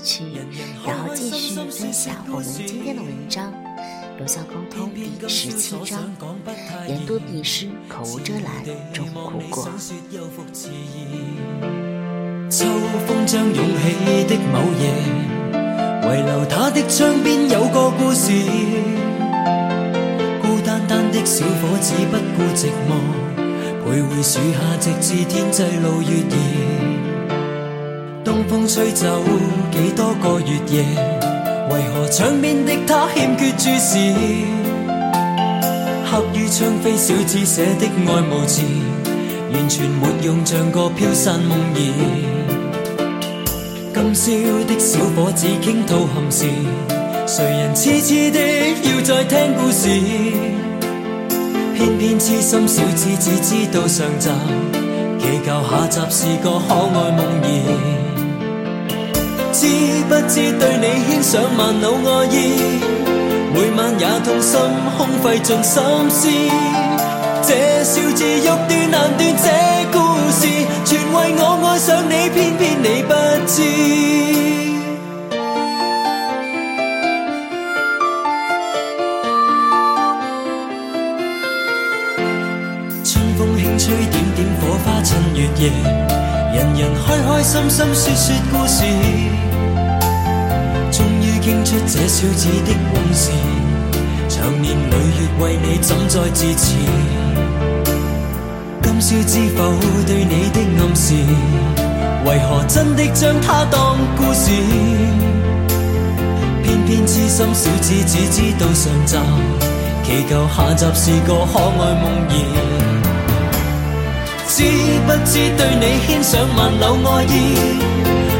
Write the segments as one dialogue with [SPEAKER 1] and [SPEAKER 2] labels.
[SPEAKER 1] 曲，然后继续分享我们今天的文章。有效沟通第十七章：言多必失，口无遮拦，终苦过。
[SPEAKER 2] 秋风将涌起的某夜，遗留他的窗边有个故事。孤单单的小伙子不顾寂寞，徘徊树下直至天际露月儿。风吹走几多个月夜，为何窗边的他欠缺注视？刻于窗扉小字写的爱慕字，完全没用，像个飘散梦儿。今宵的小伙子倾吐憾事，谁人痴痴的要再听故事？偏偏痴心小子只知道上集，祈求下集是个可爱梦儿。知不知对你牵上万缕爱意，每晚也痛心空费尽心思。这笑字欲断难断，这故事全为我爱上你，偏偏你不知。春风轻吹，点点火花衬月夜，人人开开心心说说故事。终于倾出这小子的往事，长年累月为你怎再自持？今宵知否对你的暗示，为何真的将它当故事？偏偏痴心小子只知道上集，祈求下集是个可爱梦儿。知不知对你牵上万缕爱意，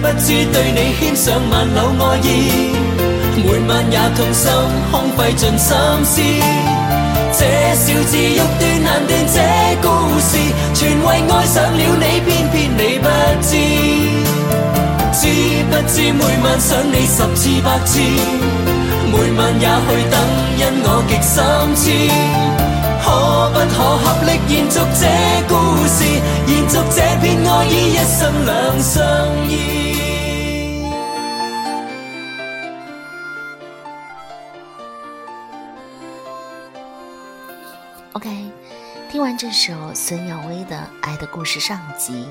[SPEAKER 2] 不知对你牵上万缕爱意，每晚也痛心空费尽心思。这小字欲断难断，这故事全为爱上了你，偏偏你不知。知不知每晚想你十次百次，每晚也去等，因我极心痴。可不可合力延续这故事，延续这片爱意，一生两相依。
[SPEAKER 1] OK，听完这首孙耀威的《爱的故事》上集，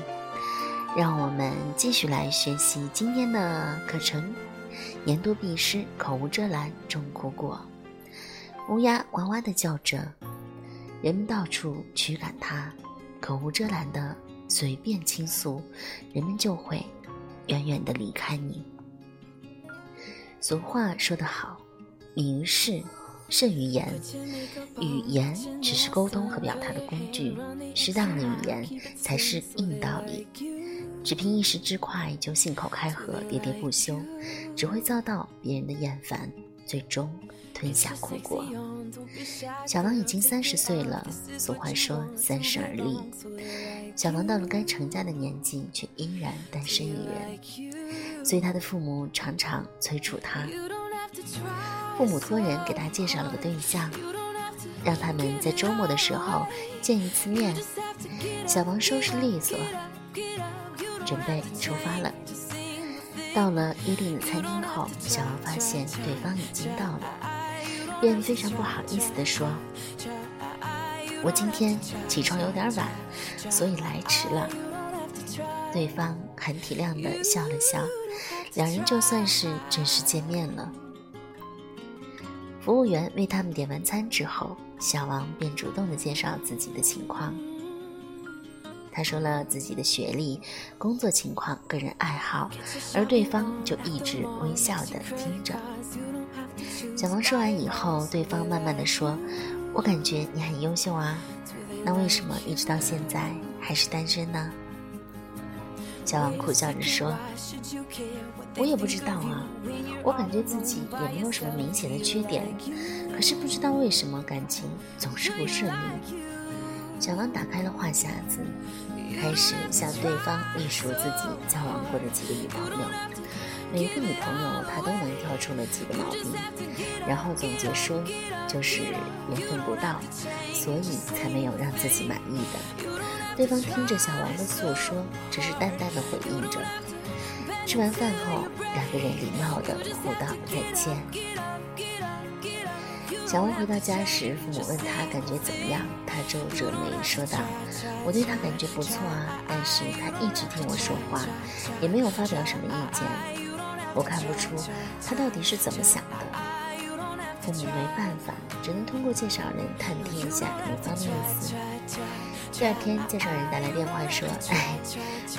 [SPEAKER 1] 让我们继续来学习今天的课程。言多必失，口无遮拦，终苦果。乌鸦哇哇地叫着，人们到处驱赶它，口无遮拦的随便倾诉，人们就会远远地离开你。俗话说得好，明事胜于言。语言只是沟通和表达的工具，适当的语言才是硬道理。只凭一时之快就信口开河、喋喋不休，只会遭到别人的厌烦，最终吞下苦果。小王已经三十岁了，俗话说“三十而立”。小王到了该成家的年纪，却依然单身一人，所以他的父母常常催促他。父母托人给他介绍了个对象，让他们在周末的时候见一次面。小王收拾利索，准备出发了。到了约定的餐厅后，小王发现对方已经到了，便非常不好意思地说：“我今天起床有点晚，所以来迟了。”对方很体谅地笑了笑，两人就算是正式见面了。服务员为他们点完餐之后，小王便主动地介绍自己的情况。他说了自己的学历、工作情况、个人爱好，而对方就一直微笑的听着。小王说完以后，对方慢慢的说：“我感觉你很优秀啊，那为什么一直到现在还是单身呢？”小王苦笑着说：“我也不知道啊，我感觉自己也没有什么明显的缺点，可是不知道为什么感情总是不顺利。”小王打开了话匣子，开始向对方列数自己交往过的几个女朋友。每一个女朋友，他都能挑出了几个毛病，然后总结说，就是缘分不到，所以才没有让自己满意的。对方听着小王的诉说，只是淡淡的回应着。吃完饭后，两个人礼貌的互道再见。小王回到家时，父母问他感觉怎么样，他皱着眉说道：“我对他感觉不错啊，但是他一直听我说话，也没有发表什么意见，我看不出他到底是怎么想的。”父母没办法，只能通过介绍人探听一下女方的意思。第二天，介绍人打来电话说：“哎，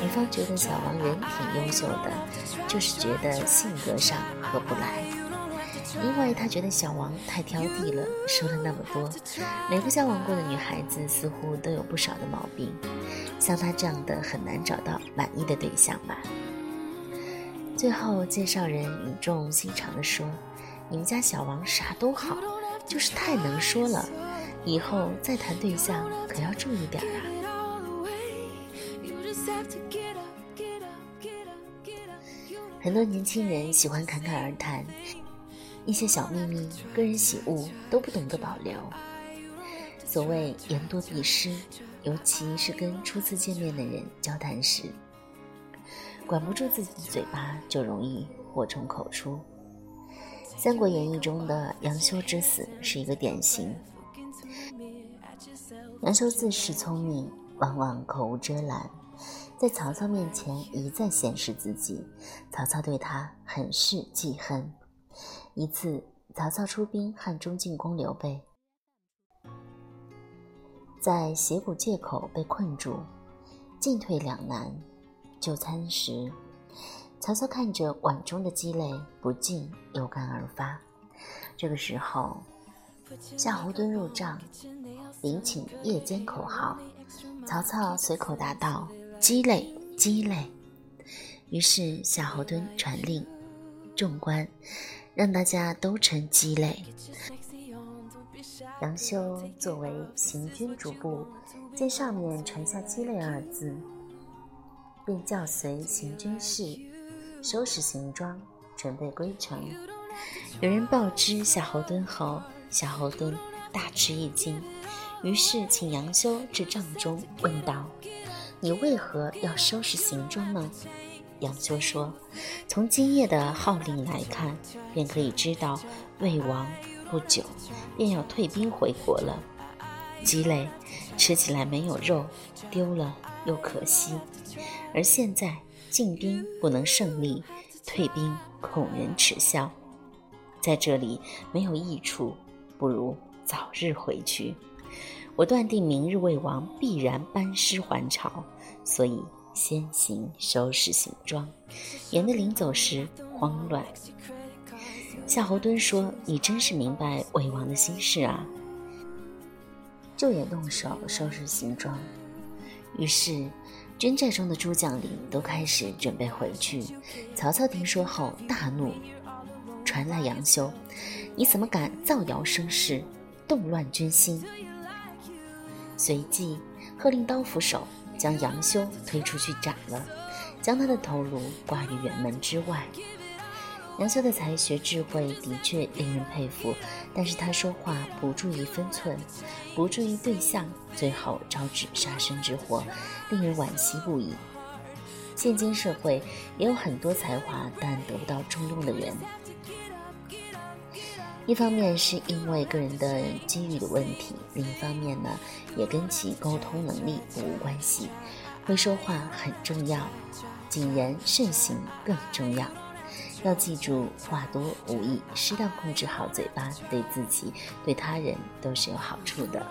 [SPEAKER 1] 女方觉得小王人挺优秀的，就是觉得性格上合不来。”因为他觉得小王太挑剔了，说了那么多。每个交往过的女孩子似乎都有不少的毛病，像他这样的很难找到满意的对象吧。最后，介绍人语重心长地说：“你们家小王啥都好，就是太能说了，以后再谈对象可要注意点啊。”很多年轻人喜欢侃侃而谈。一些小秘密、个人喜恶都不懂得保留。所谓言多必失，尤其是跟初次见面的人交谈时，管不住自己的嘴巴，就容易祸从口出。《三国演义》中的杨修之死是一个典型。杨修自恃聪明，往往口无遮拦，在曹操面前一再显示自己，曹操对他很是记恨。一次，曹操出兵汉中进攻刘备，在斜谷界口被困住，进退两难。就餐时，曹操看着碗中的鸡肋，不禁有感而发。这个时候，夏侯惇入帐，禀请夜间口号。曹操随口答道：“鸡肋，鸡肋。”于是夏侯惇传令众官。让大家都成鸡肋。杨修作为行军主簿，见上面传下“鸡肋”二字，便教随行军士收拾行装，准备归程。有人报知夏侯惇后，夏侯惇大吃一惊，于是请杨修至帐中，问道：“你为何要收拾行装呢？”杨修说：“从今夜的号令来看，便可以知道魏王不久便要退兵回国了。鸡肋吃起来没有肉，丢了又可惜。而现在进兵不能胜利，退兵恐人耻笑，在这里没有益处，不如早日回去。我断定明日魏王必然班师还朝，所以。”先行收拾行装，免得临走时慌乱。夏侯惇说：“你真是明白魏王的心事啊！”就也动手收拾行装。于是，军寨中的诸将领都开始准备回去。曹操听说后大怒，传来杨修：“你怎么敢造谣生事，动乱军心？”随即喝令刀斧手。将杨修推出去斩了，将他的头颅挂于辕门之外。杨修的才学智慧的确令人佩服，但是他说话不注意分寸，不注意对象，最后招致杀身之祸，令人惋惜不已。现今社会也有很多才华但得不到重用的人，一方面是因为个人的机遇的问题，另一方面呢？也跟其沟通能力无关系，会说话很重要，谨言慎行更重要。要记住，话多无益，适当控制好嘴巴，对自己、对他人都是有好处的。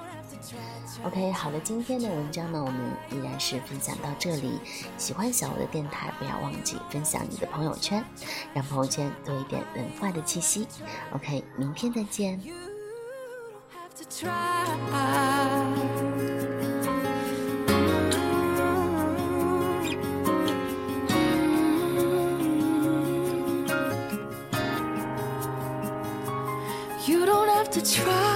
[SPEAKER 1] OK，好了，今天的文章呢，我们依然是分享到这里。喜欢小欧的电台，不要忘记分享你的朋友圈，让朋友圈多一点文化的气息。OK，明天再见。To try